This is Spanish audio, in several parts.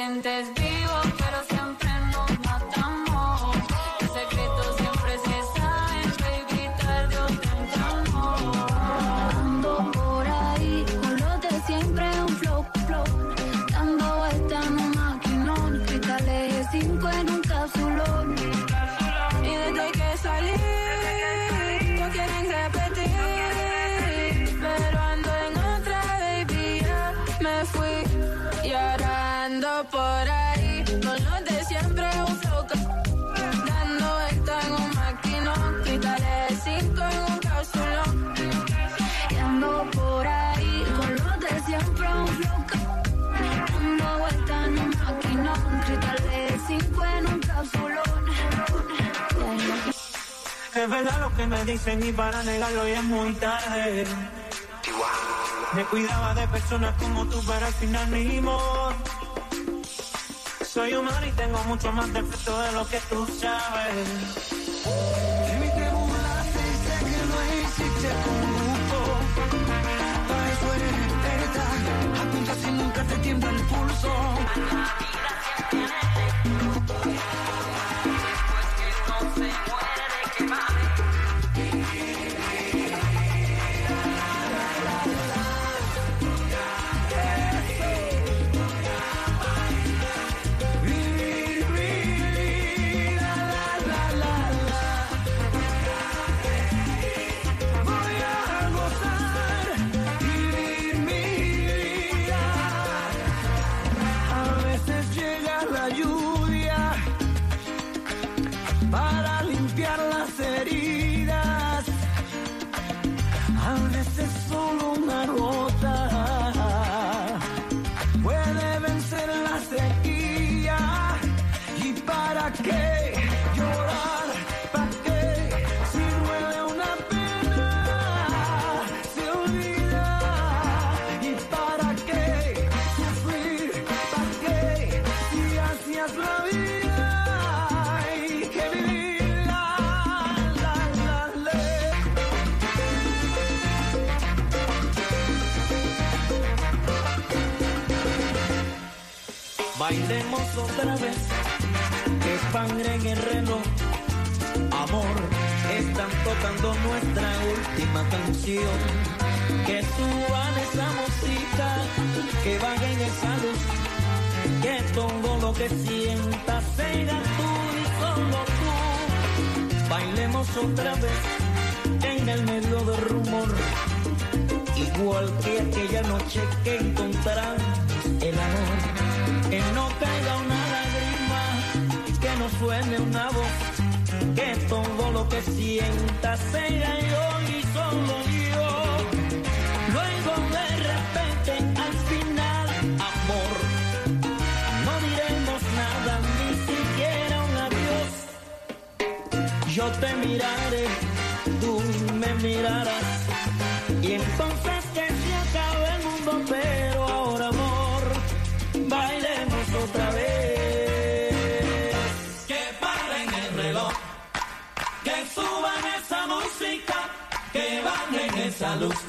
presentes. Cinco en un. Es verdad lo que me dicen y para negarlo ya es muy tarde. Me cuidaba de personas como tú, pero al final mismo. Soy humano y tengo mucho más defectos de lo que tú sabes. Y te burlaste y sé que lo hiciste con gusto. Para eso eres experta. Apunta si nunca te tiembla el pulso. A Bailemos otra vez, que en el reloj. Amor, están tocando nuestra última canción. Que suban esa música, que bajen esa luz. Que todo que sientas sea tú y solo tú. Bailemos otra vez, en el medio del rumor. Igual que aquella noche que encontramos el amor. Que no caiga una lágrima, que no suene una voz, que todo lo que sienta sea yo y solo yo. Yo te miraré, tú me mirarás, y entonces que se acabe el mundo, pero ahora amor, bailemos otra vez. Que paren el reloj, que suban esa música, que bajen esa luz,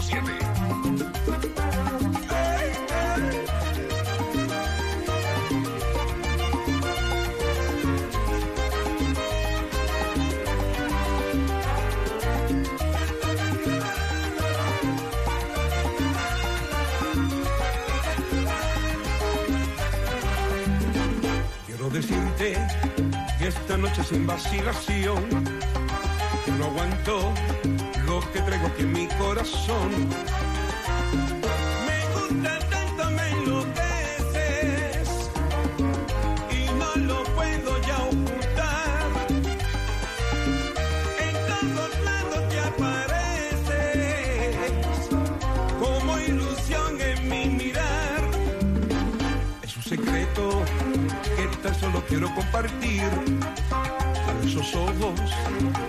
106.7. Quiero decirte que esta noche sin vacilación, no aguanto que traigo aquí en mi corazón. Me gusta tanto, me enloqueces y no lo puedo ya ocultar. En todos lados te apareces como ilusión en mi mirar. Es un secreto que tan solo quiero compartir esos ojos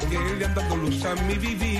que le han dado luz a mi vivir.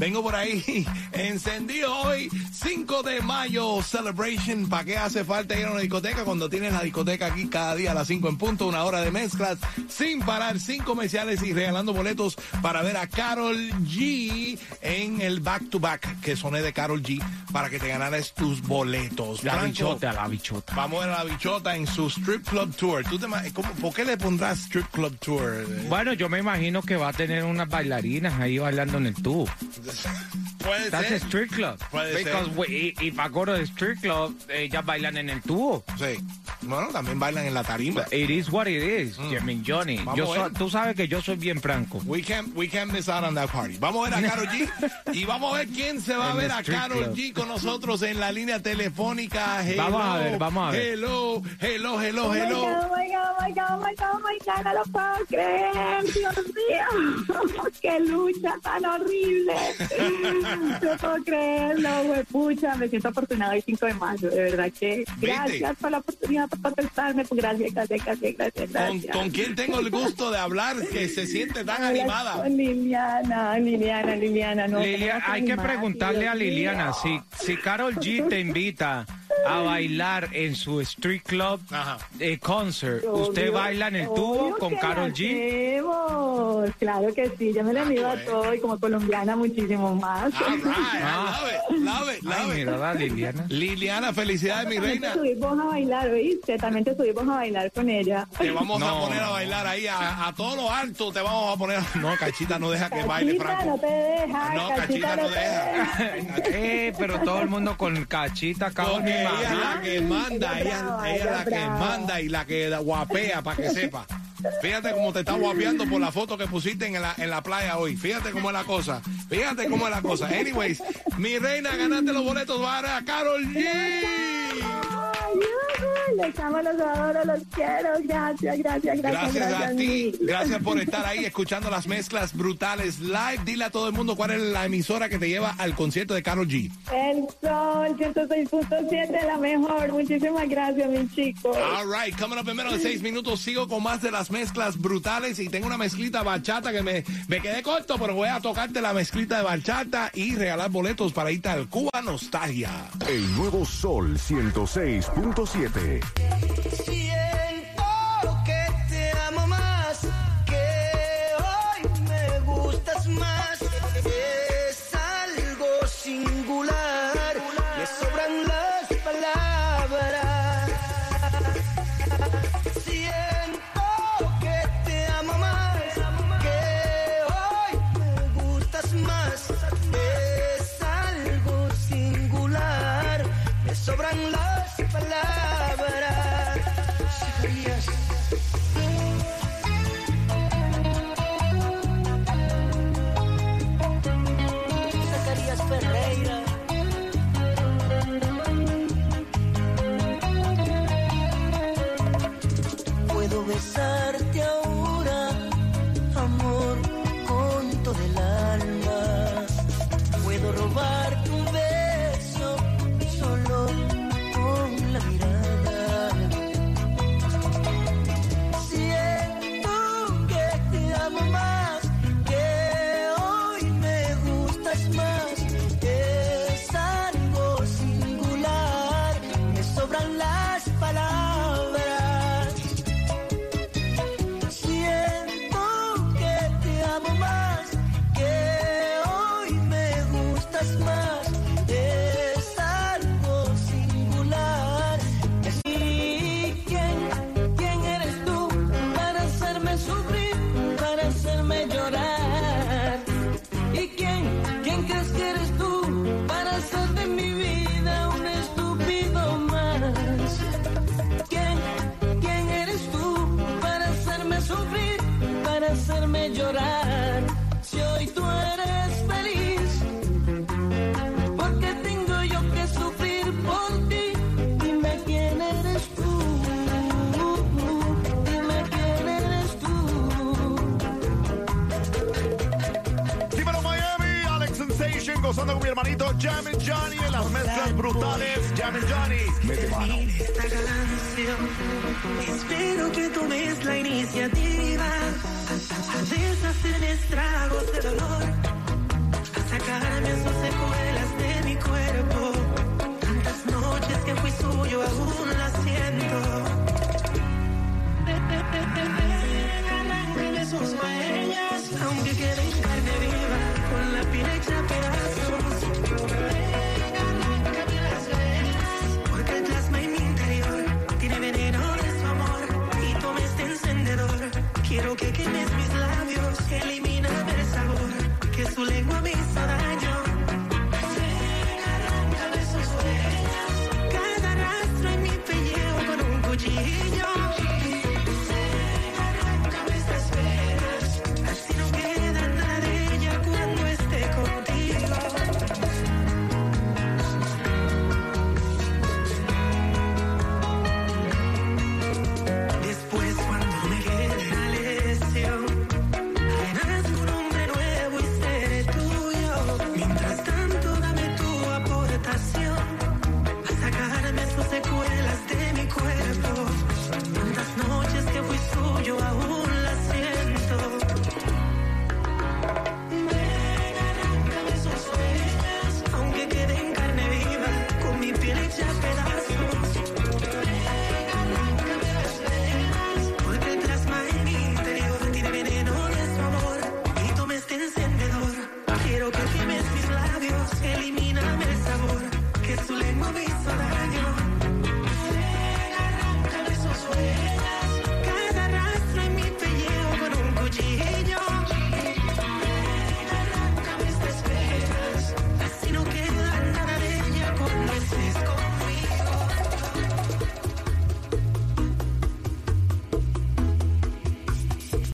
Vengo por ahí, encendido hoy, 5 de mayo, celebration. ¿Para qué hace falta ir a una discoteca cuando tienes la discoteca aquí cada día a las 5 en punto, una hora de mezclas, sin parar, sin comerciales y regalando boletos para ver a Carol G en el back to back que soné de Carol G para que te ganaras tus boletos. La Franco, bichota, la bichota. Vamos a ver a la bichota en su strip club tour. ¿Tú te, ma- cómo- ¿Por qué le pondrás strip club tour? Bueno, yo me imagino que va a tener unas bailarinas ahí bailando en el tubo. Puede That's a ser. street club. Puede Because ser. we- if I go to the street club, ellas bailan en el tubo. Sí. Bueno, también bailan en la tarima. It is what it is, I mean, Johnny. Vamos Yo a so- tú sabes que yo soy bien franco. We can't, we can't miss out on that party. Vamos a ver a Karol G y vamos a ver quién se va a ver a Karol. G con nosotros en la línea telefónica. Hello, Vamos a ver, vamos a ver. Hello, hello, hello, Oh my hello. God, oh my God, my God, oh my God, oh my God, no lo puedo creer, Dios mío, qué lucha tan horrible. No puedo creerlo, güey, pucha, me siento afortunado el 5 de mayo, de verdad que gracias por la oportunidad por contestarme, pues gracias, gracias, gracias, gracias, ¿Con, gracias. con quién tengo el gusto de hablar que se siente tan animada? Con Liliana, Liliana, Liliana, no. Lilia- ¿cómo vas a hay que animar, preguntarle Dios a Liliana si, si Carol G te invita a bailar en su street club Ajá. eh, concert, ¿usted baila en el tubo con Carol lo G? hacemos. Claro que sí, yo me le mido a todo y como colombiana muchísimo más. Right, I love it, love it, Ay, love it. mira la Liliana. Liliana, felicidades, mi También te reina. subimos a bailar, ¿oíste? También te subimos a bailar con ella. Te vamos a poner a bailar ahí a, a todo lo alto. Te vamos a poner. No, Cachita no deja que baile, Cachita, Franco. no te deja, No, Cachita, Cachita no no te deja. Eh, pero todo el mundo con cachita, acá con Ella es la que manda, Ella ella, brava, ella es ella la que manda y la que guapea para que sepa. Fíjate cómo te está guapeando por la foto que pusiste en la, en la playa hoy. Fíjate cómo es la cosa. Fíjate cómo es la cosa. Anyways, mi reina, ganaste los boletos para Carol G. Les amo, los adoro, los quiero. Gracias, gracias, gracias. Gracias a ti. Gracias por estar ahí escuchando las mezclas brutales live. Dile a todo el mundo cuál es la emisora que te lleva al concierto de Carol G. El sol 106.7, la mejor. Muchísimas gracias, mi chico. All right, coming up en menos de seis minutos sigo con más de las mezclas brutales y tengo una mezclita bachata que me, me quedé corto, pero voy a tocarte la mezclita de bachata y regalar boletos para irte al Cuba Nostalgia. El nuevo Sol 106.7. Siento besarte hacerme llorar? Si hoy tú eres feliz, porque tengo yo que sufrir por ti. Dime quién eres tú, dime quién eres tú. Dímelo Miami, Alex Sensation, gozando con mi hermanito Jammin' Johnny en las mezclas brutales. Jammin' Johnny, mete mano. esta canción. Espero que tomes la iniciativa hacen estragos de dolor, a sacarme sus secuelas de mi cuerpo. Tantas noches que fui suyo aún las siento. Arranquele sus maellas, aunque queden carne viva, con la piel hecha pedazos. Arranquele las venas, porque el plasma en mi interior tiene veneno de su amor. Y tome este encendedor, quiero que quemes que eliminar.